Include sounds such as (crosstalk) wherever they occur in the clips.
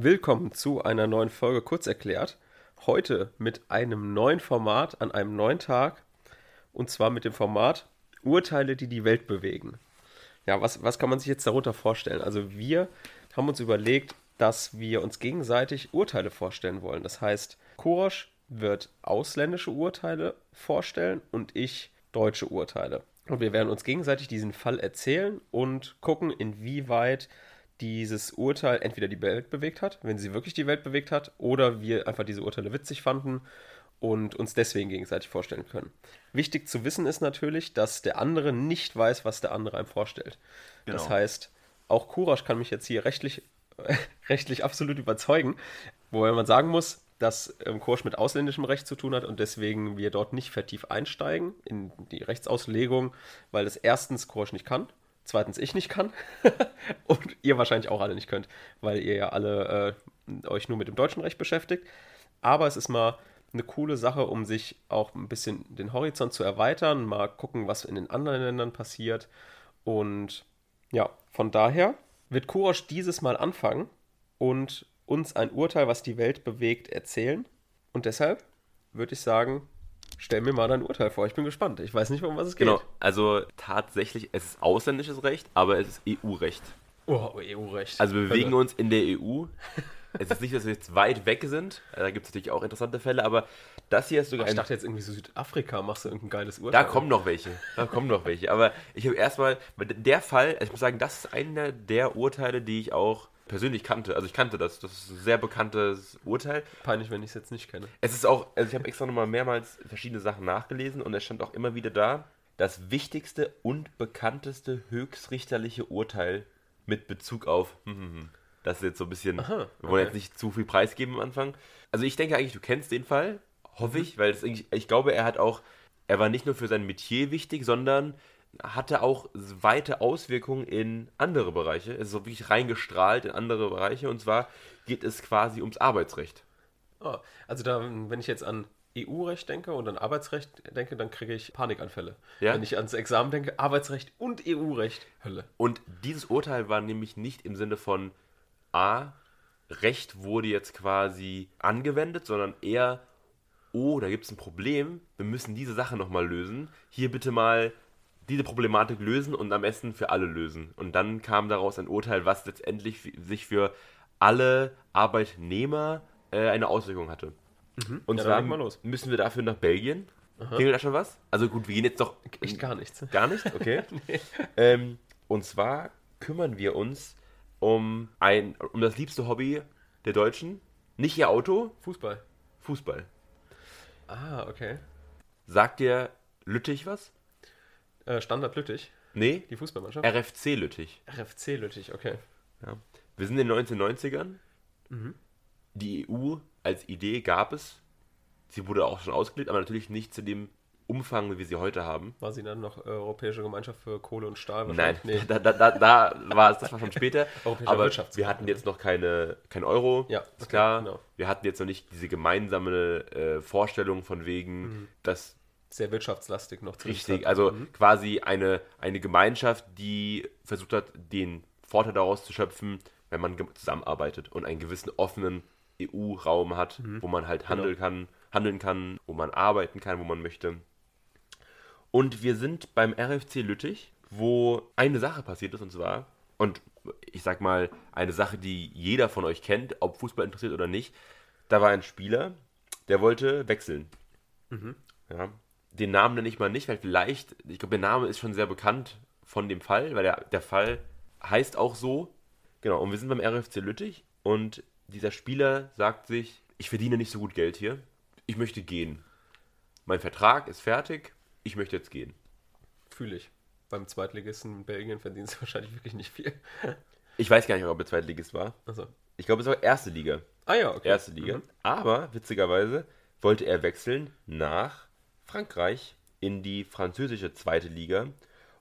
Willkommen zu einer neuen Folge Kurz erklärt. Heute mit einem neuen Format an einem neuen Tag. Und zwar mit dem Format Urteile, die die Welt bewegen. Ja, was, was kann man sich jetzt darunter vorstellen? Also wir haben uns überlegt, dass wir uns gegenseitig Urteile vorstellen wollen. Das heißt, Korosch wird ausländische Urteile vorstellen und ich deutsche Urteile. Und wir werden uns gegenseitig diesen Fall erzählen und gucken, inwieweit dieses Urteil entweder die Welt bewegt hat, wenn sie wirklich die Welt bewegt hat, oder wir einfach diese Urteile witzig fanden und uns deswegen gegenseitig vorstellen können. Wichtig zu wissen ist natürlich, dass der andere nicht weiß, was der andere einem vorstellt. Genau. Das heißt, auch Kurasch kann mich jetzt hier rechtlich, (laughs) rechtlich absolut überzeugen, wobei man sagen muss, dass ähm, Kurs mit ausländischem Recht zu tun hat und deswegen wir dort nicht vertieft einsteigen in die Rechtsauslegung, weil das erstens Kurs nicht kann, zweitens ich nicht kann (laughs) und ihr wahrscheinlich auch alle nicht könnt, weil ihr ja alle äh, euch nur mit dem deutschen Recht beschäftigt. Aber es ist mal eine coole Sache, um sich auch ein bisschen den Horizont zu erweitern, mal gucken, was in den anderen Ländern passiert. Und ja, von daher wird Kurosch dieses Mal anfangen und uns ein Urteil, was die Welt bewegt, erzählen. Und deshalb würde ich sagen, stell mir mal dein Urteil vor. Ich bin gespannt. Ich weiß nicht, um was es geht. Genau, also tatsächlich, es ist ausländisches Recht, aber es ist EU-Recht. Oh, EU-Recht. Also wir bewegen uns in der EU. es ist nicht, dass wir jetzt weit weg sind. Da gibt es natürlich auch interessante Fälle, aber das hier ist sogar. Ach, ich dachte jetzt irgendwie so Südafrika, machst du irgendein geiles Urteil. Da kommen noch welche. Da kommen noch welche. Aber ich habe erstmal, der Fall, also ich muss sagen, das ist einer der Urteile, die ich auch persönlich kannte. Also ich kannte das. Das ist ein sehr bekanntes Urteil. Peinlich, wenn ich es jetzt nicht kenne. Es ist auch, also ich habe extra nochmal mehrmals verschiedene Sachen nachgelesen und es stand auch immer wieder da, das wichtigste und bekannteste höchstrichterliche Urteil mit Bezug auf. Hm, hm, hm. Das ist jetzt so ein bisschen. Aha, okay. Wir wollen jetzt nicht zu viel preisgeben am Anfang. Also ich denke eigentlich, du kennst den Fall. Hoffe ich, weil ich glaube, er hat auch. Er war nicht nur für sein Metier wichtig, sondern hatte auch weite Auswirkungen in andere Bereiche. Es ist so wirklich reingestrahlt in andere Bereiche. Und zwar geht es quasi ums Arbeitsrecht. Oh, also da, wenn ich jetzt an EU-Recht denke und an Arbeitsrecht denke, dann kriege ich Panikanfälle. Ja? Wenn ich ans Examen denke, Arbeitsrecht und EU-Recht, Hölle. Und dieses Urteil war nämlich nicht im Sinne von A, Recht wurde jetzt quasi angewendet, sondern eher, oh, da gibt es ein Problem, wir müssen diese Sache nochmal lösen. Hier bitte mal diese Problematik lösen und am besten für alle lösen. Und dann kam daraus ein Urteil, was letztendlich sich für alle Arbeitnehmer äh, eine Auswirkung hatte. Mhm. Und ja, zwar müssen wir dafür nach Belgien. Klingelt da schon was? Also gut, wir gehen jetzt doch. Echt gar nichts. Gar nichts? (laughs) Okay. nee. ähm, und zwar kümmern wir uns um, ein, um das liebste Hobby der Deutschen. Nicht ihr Auto. Fußball. Fußball. Ah, okay. Sagt dir Lüttich was? Äh, Standard Lüttich? Nee. Die Fußballmannschaft? RFC Lüttich. RFC Lüttich, okay. Ja. Wir sind in den 1990ern. Mhm. Die EU als Idee gab es. Sie wurde auch schon ausgelegt, aber natürlich nicht zu dem Umfang, wie wir sie heute haben. War sie dann noch Europäische Gemeinschaft für Kohle und Stahl? Nein, nee. (laughs) da, da, da, da war es, das war schon später. (laughs) aber wir hatten jetzt noch keine, kein Euro, ja, ist okay, klar. Genau. Wir hatten jetzt noch nicht diese gemeinsame äh, Vorstellung von wegen, mhm. dass sehr wirtschaftslastig noch zu Richtig, also mhm. quasi eine, eine Gemeinschaft, die versucht hat, den Vorteil daraus zu schöpfen, wenn man zusammenarbeitet und einen gewissen offenen EU-Raum hat, mhm. wo man halt handeln genau. kann, handeln kann, wo man arbeiten kann, wo man möchte. Und wir sind beim RFC Lüttich, wo eine Sache passiert ist, und zwar, und ich sag mal, eine Sache, die jeder von euch kennt, ob Fußball interessiert oder nicht, da war ein Spieler, der wollte wechseln. Mhm. Ja, den Namen nenne ich mal nicht, weil vielleicht, ich glaube, der Name ist schon sehr bekannt von dem Fall, weil der, der Fall heißt auch so. Genau, und wir sind beim RFC Lüttich und dieser Spieler sagt sich, ich verdiene nicht so gut Geld hier, ich möchte gehen. Mein Vertrag ist fertig, ich möchte jetzt gehen. Fühle ich. Beim Zweitligisten in Belgien verdienst du (laughs) wahrscheinlich wirklich nicht viel. (laughs) ich weiß gar nicht, ob er Zweitligist war. Achso. Ich glaube, es war erste Liga. Ah ja, okay. Erste Liga. Mhm. Aber, witzigerweise, wollte er wechseln nach Frankreich in die französische zweite Liga.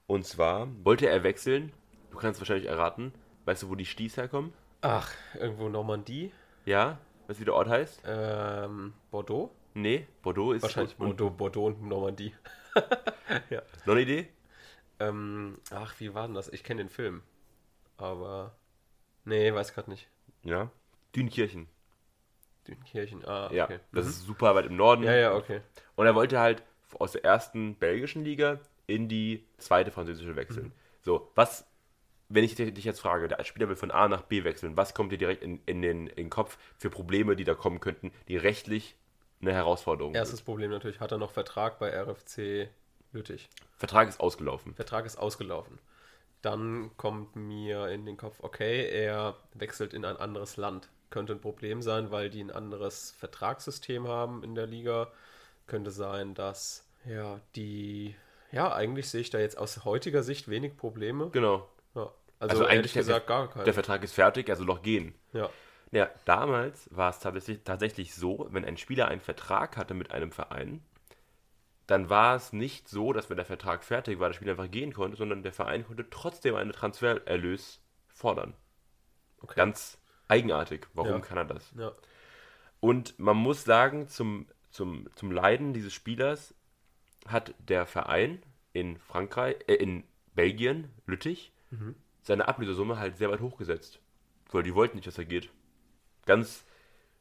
Und zwar wollte er wechseln, du kannst wahrscheinlich erraten, weißt du, wo die Sties herkommen? Ach, irgendwo Normandie? Ja, weißt du, wie der Ort heißt? Ähm, Bordeaux? Nee, Bordeaux ist. Wahrscheinlich Bordeaux, Bordeaux und Normandie. (laughs) ja. Noch eine Idee? Ähm, ach, wie war denn das? Ich kenne den Film. Aber. Nee, weiß gerade nicht. Ja. Dünkirchen. Dünkirchen, ah, okay. Ja, das Mhm. ist super weit im Norden. ja, ja, okay. Und er wollte halt aus der ersten belgischen Liga in die zweite französische wechseln. Mhm. So, was, wenn ich dich jetzt frage, der Spieler will von A nach B wechseln, was kommt dir direkt in, in, den, in den Kopf für Probleme, die da kommen könnten, die rechtlich eine Herausforderung Erstes Problem natürlich, hat er noch Vertrag bei RFC Lüttich. sind? Vertrag ist ausgelaufen. Vertrag ist ausgelaufen. Dann kommt mir in den Kopf, okay, er wechselt in ein anderes Land. Könnte ein Problem sein, weil die ein anderes Vertragssystem haben in der Liga. Könnte sein, dass ja die ja eigentlich sehe ich da jetzt aus heutiger Sicht wenig Probleme. Genau. Ja. Also Also, eigentlich gesagt gar keine. Der Vertrag ist fertig, also noch gehen. ja. Ja, damals war es tatsächlich, tatsächlich so, wenn ein Spieler einen Vertrag hatte mit einem Verein, dann war es nicht so, dass wenn der Vertrag fertig war, der Spieler einfach gehen konnte, sondern der Verein konnte trotzdem einen Transfererlös fordern. Okay. Ganz eigenartig. Warum Ja. kann er das? ja. Und man muss sagen, zum, zum, zum Leiden dieses Spielers hat der Verein in Frankreich, äh, in Belgien, Lüttich, seine Ablösesumme halt sehr weit hochgesetzt. Weil die wollten nicht, dass er geht. Ganz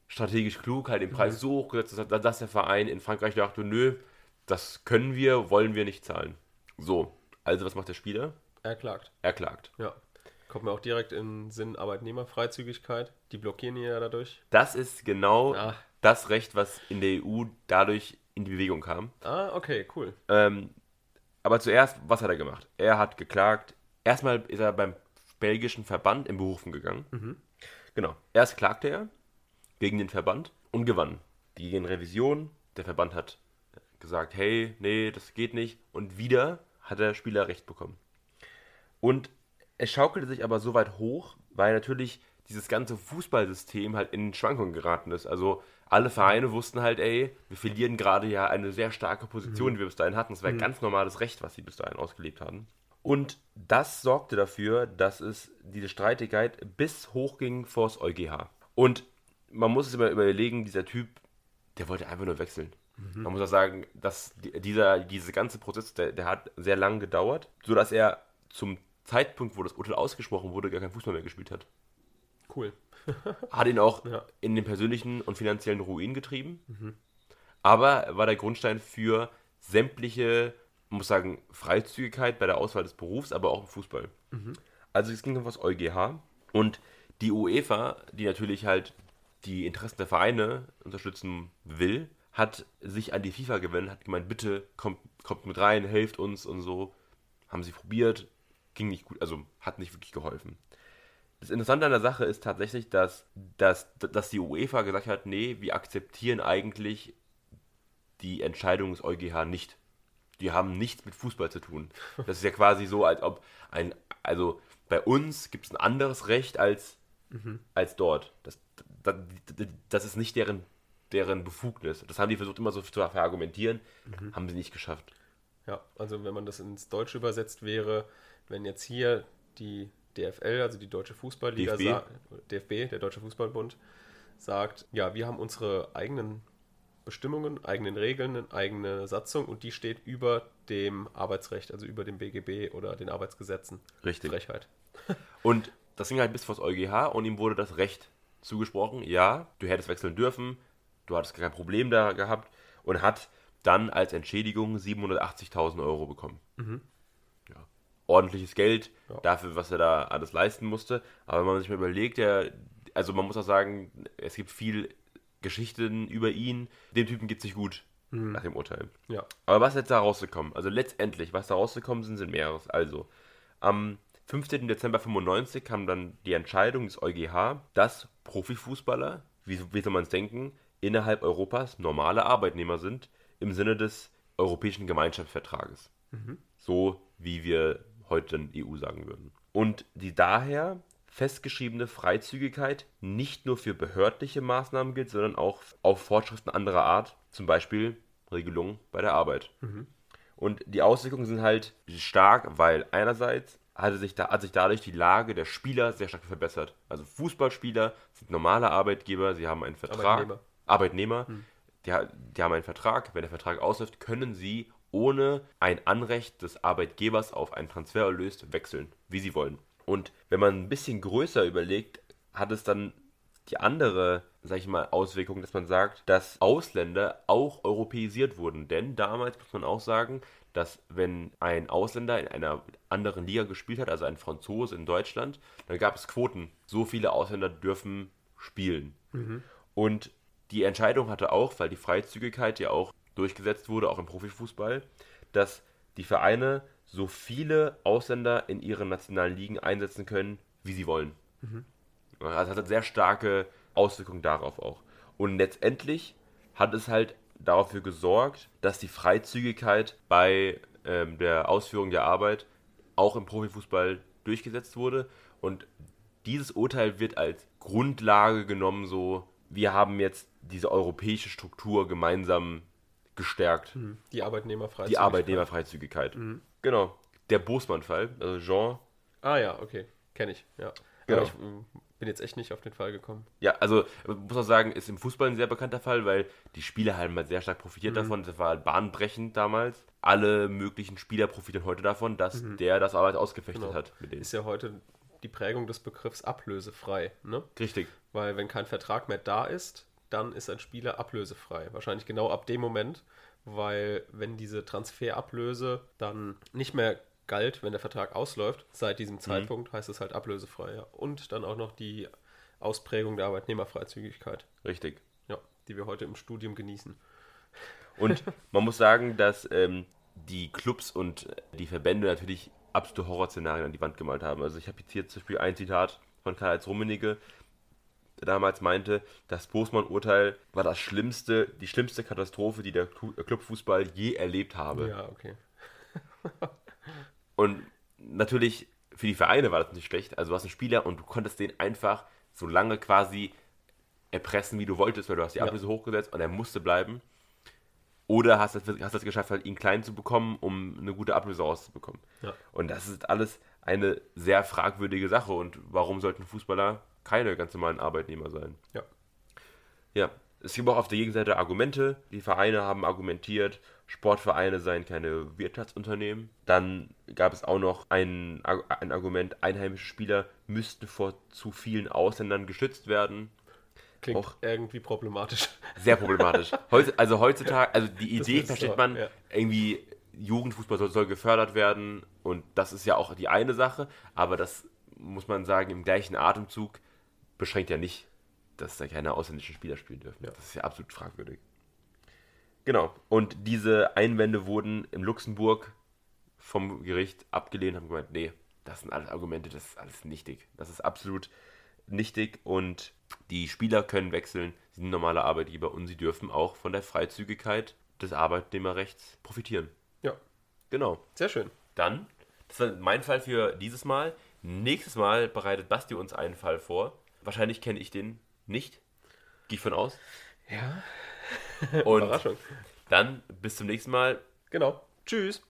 strategisch klug, halt den Preis so hochgesetzt, dass, dass der Verein in Frankreich dachte, nö, das können wir, wollen wir nicht zahlen. So, also was macht der Spieler? Er klagt. Er klagt. Ja. Kommt mir auch direkt in den Sinn Arbeitnehmerfreizügigkeit. Die blockieren ihn ja dadurch. Das ist genau Ah. das Recht, was in der EU dadurch in die Bewegung kam. Ah, okay, cool. Ähm, aber zuerst, was hat er gemacht? Er hat geklagt. Erstmal ist er beim belgischen Verband in Berufen gegangen. Genau. Erst klagte er gegen den Verband und gewann. Die gegen Revision. Der Verband hat gesagt, hey, nee, das geht nicht. Und wieder hat der Spieler Recht bekommen. Und es schaukelte sich aber so weit hoch, weil natürlich dieses ganze Fußballsystem halt in Schwankungen geraten ist. Also alle Vereine wussten halt, ey, wir verlieren gerade ja eine sehr starke Position, die wir bis dahin hatten. Das war ganz normales Recht, was sie bis dahin ausgelebt hatten. Und das sorgte dafür, dass es diese Streitigkeit bis hochging vor das EuGH. Und man muss es immer überlegen, dieser Typ, der wollte einfach nur wechseln. Man muss auch sagen, dass die- dieser, dieser ganze Prozess, der, der hat sehr lang gedauert, sodass er zum Zeitpunkt, wo das Urteil ausgesprochen wurde, gar kein Fußball mehr gespielt hat. Cool. (laughs) Hat ihn auch Ja. in den persönlichen und finanziellen Ruin getrieben. Aber er war der Grundstein für sämtliche, muss sagen, Freizügigkeit bei der Auswahl des Berufs, aber auch im Fußball. Also es ging um das EuGH und die UEFA, die natürlich halt die Interessen der Vereine unterstützen will, hat sich an die FIFA gewendet, hat gemeint, bitte kommt, kommt mit rein, helft uns und so. Haben sie probiert, ging nicht gut, also hat nicht wirklich geholfen. Das Interessante an der Sache ist tatsächlich, dass, dass, dass die UEFA gesagt hat, nee, wir akzeptieren eigentlich die Entscheidung des EuGH nicht. Die haben nichts mit Fußball zu tun. (laughs) Das ist ja quasi so, als ob ein, also bei uns gibt es ein anderes Recht als, als dort. Das, das, das ist nicht deren, deren Befugnis. Das haben die versucht immer so zu verargumentieren, haben sie nicht geschafft. Ja, also wenn man das ins Deutsche übersetzt wäre, wenn jetzt hier die DFL, also die Deutsche Fußballliga, DFB. DFB, der Deutsche Fußballbund, sagt, ja, wir haben unsere eigenen Bestimmungen, eigenen Regeln, eine eigene Satzung und die steht über dem Arbeitsrecht, also über dem BGB oder den Arbeitsgesetzen. Richtig. Frechheit. (laughs) Und das ging halt bis vor das EuGH und ihm wurde das Recht zugesprochen. Ja, du hättest wechseln dürfen, du hattest kein Problem da gehabt und hat dann als Entschädigung 780.000 Euro bekommen. Ja. Ordentliches Geld Ja. dafür, was er da alles leisten musste. Aber wenn man sich mal überlegt, der, also man muss auch sagen, es gibt viel Geschichten über ihn. Dem Typen geht es nicht gut nach dem Urteil. Ja, Aber was ist jetzt da rausgekommen? Also letztendlich, was da rausgekommen sind, sind mehreres. Also, am 15. Dezember 95 kam dann die Entscheidung des EuGH, dass Profifußballer, wie, wie soll man es denken, innerhalb Europas normale Arbeitnehmer sind, im Sinne des Europäischen Gemeinschaftsvertrages. So wie wir heute in EU sagen würden. Und die daher festgeschriebene Freizügigkeit nicht nur für behördliche Maßnahmen gilt, sondern auch auf Vorschriften anderer Art, zum Beispiel Regelungen bei der Arbeit. Und die Auswirkungen sind halt stark, weil einerseits hatte sich da, hat sich dadurch die Lage der Spieler sehr stark verbessert. Also Fußballspieler sind normale Arbeitgeber, sie haben einen Vertrag. Arbeitnehmer. Arbeitnehmer, die, die haben einen Vertrag. Wenn der Vertrag ausläuft, können sie ohne ein Anrecht des Arbeitgebers auf einen Transfererlös wechseln, wie sie wollen. Und wenn man ein bisschen größer überlegt, hat es dann die andere, sag ich mal, Auswirkung, dass man sagt, dass Ausländer auch europäisiert wurden. Denn damals muss man auch sagen, dass wenn ein Ausländer in einer anderen Liga gespielt hat, also ein Franzose in Deutschland, dann gab es Quoten. So viele Ausländer dürfen spielen. Und die Entscheidung hatte auch, weil die Freizügigkeit ja auch durchgesetzt wurde, auch im Profifußball, dass die Vereine so viele Ausländer in ihren nationalen Ligen einsetzen können, wie sie wollen. Also hat eine sehr starke Auswirkung darauf auch. Und letztendlich hat es halt dafür gesorgt, dass die Freizügigkeit bei ähm, der Ausführung der Arbeit auch im Profifußball durchgesetzt wurde. Und dieses Urteil wird als Grundlage genommen, so wir haben jetzt diese europäische Struktur gemeinsam gestärkt. Die Arbeitnehmerfreizügigkeit. Die Arbeitnehmerfreizügigkeit. Genau. Der Bosman-Fall, also Jean. Ah ja, okay. Kenne ich, ja. Genau. Aber ich ähm, bin jetzt echt nicht auf den Fall gekommen. Ja, also muss man sagen, ist im Fußball ein sehr bekannter Fall, weil die Spieler haben halt sehr stark profitiert davon. Das war halt bahnbrechend damals. Alle möglichen Spieler profitieren heute davon, dass der das Arbeit ausgefechtet Genau. hat mit denen. Ist ja heute die Prägung des Begriffs ablösefrei, ne? Richtig. Weil wenn kein Vertrag mehr da ist, dann ist ein Spieler ablösefrei. Wahrscheinlich genau ab dem Moment, weil wenn diese Transferablöse dann nicht mehr galt, wenn der Vertrag ausläuft, seit diesem Zeitpunkt heißt es halt ablösefrei. Ja. Und dann auch noch die Ausprägung der Arbeitnehmerfreizügigkeit, Richtig. ja, die wir heute im Studium genießen. Und (laughs) man muss sagen, dass ähm, die Clubs und die Verbände natürlich absolute Horrorszenarien an die Wand gemalt haben. Also ich habe jetzt hier zum Beispiel ein Zitat von Karl-Heinz Rummenigge, der damals meinte, das Bosman-Urteil war das schlimmste, die schlimmste Katastrophe, die der Clu- Clubfußball je erlebt habe. Ja, okay. (laughs) Und natürlich für die Vereine war das nicht schlecht. Also du hast einen Spieler und du konntest den einfach so lange quasi erpressen, wie du wolltest, weil du hast die Ja. Ablöse hochgesetzt und er musste bleiben. Oder hast es hast es geschafft, halt ihn klein zu bekommen, um eine gute Ablöse rauszubekommen. Ja. Und das ist alles eine sehr fragwürdige Sache. Und warum sollten Fußballer keine ganz normalen Arbeitnehmer sein? Ja. Ja, es gibt auch auf der Gegenseite Argumente. Die Vereine haben argumentiert, Sportvereine seien keine Wirtschaftsunternehmen. Dann gab es auch noch ein, ein Argument, einheimische Spieler müssten vor zu vielen Ausländern geschützt werden. Klingt Auch- irgendwie problematisch. Sehr problematisch. (laughs) Heutz- also heutzutage, also die Idee versteht so, man, ja. irgendwie Jugendfußball soll, soll gefördert werden und das ist ja auch die eine Sache, aber das muss man sagen, im gleichen Atemzug beschränkt ja nicht, dass da keine ausländischen Spieler spielen dürfen. Ja. Das ist ja absolut fragwürdig. Genau. Und diese Einwände wurden in Luxemburg vom Gericht abgelehnt, haben gemeint, nee, das sind alles Argumente, das ist alles nichtig. Das ist absolut nichtig und die Spieler können wechseln, sie sind normale Arbeitgeber und sie dürfen auch von der Freizügigkeit des Arbeitnehmerrechts profitieren. Ja, Genau. sehr schön. Dann, das war mein Fall für dieses Mal. Nächstes Mal bereitet Basti uns einen Fall vor. Wahrscheinlich kenne ich den nicht. Gehe ich von aus. Ja. Und (laughs) Überraschung. dann bis zum nächsten Mal. Genau. Tschüss.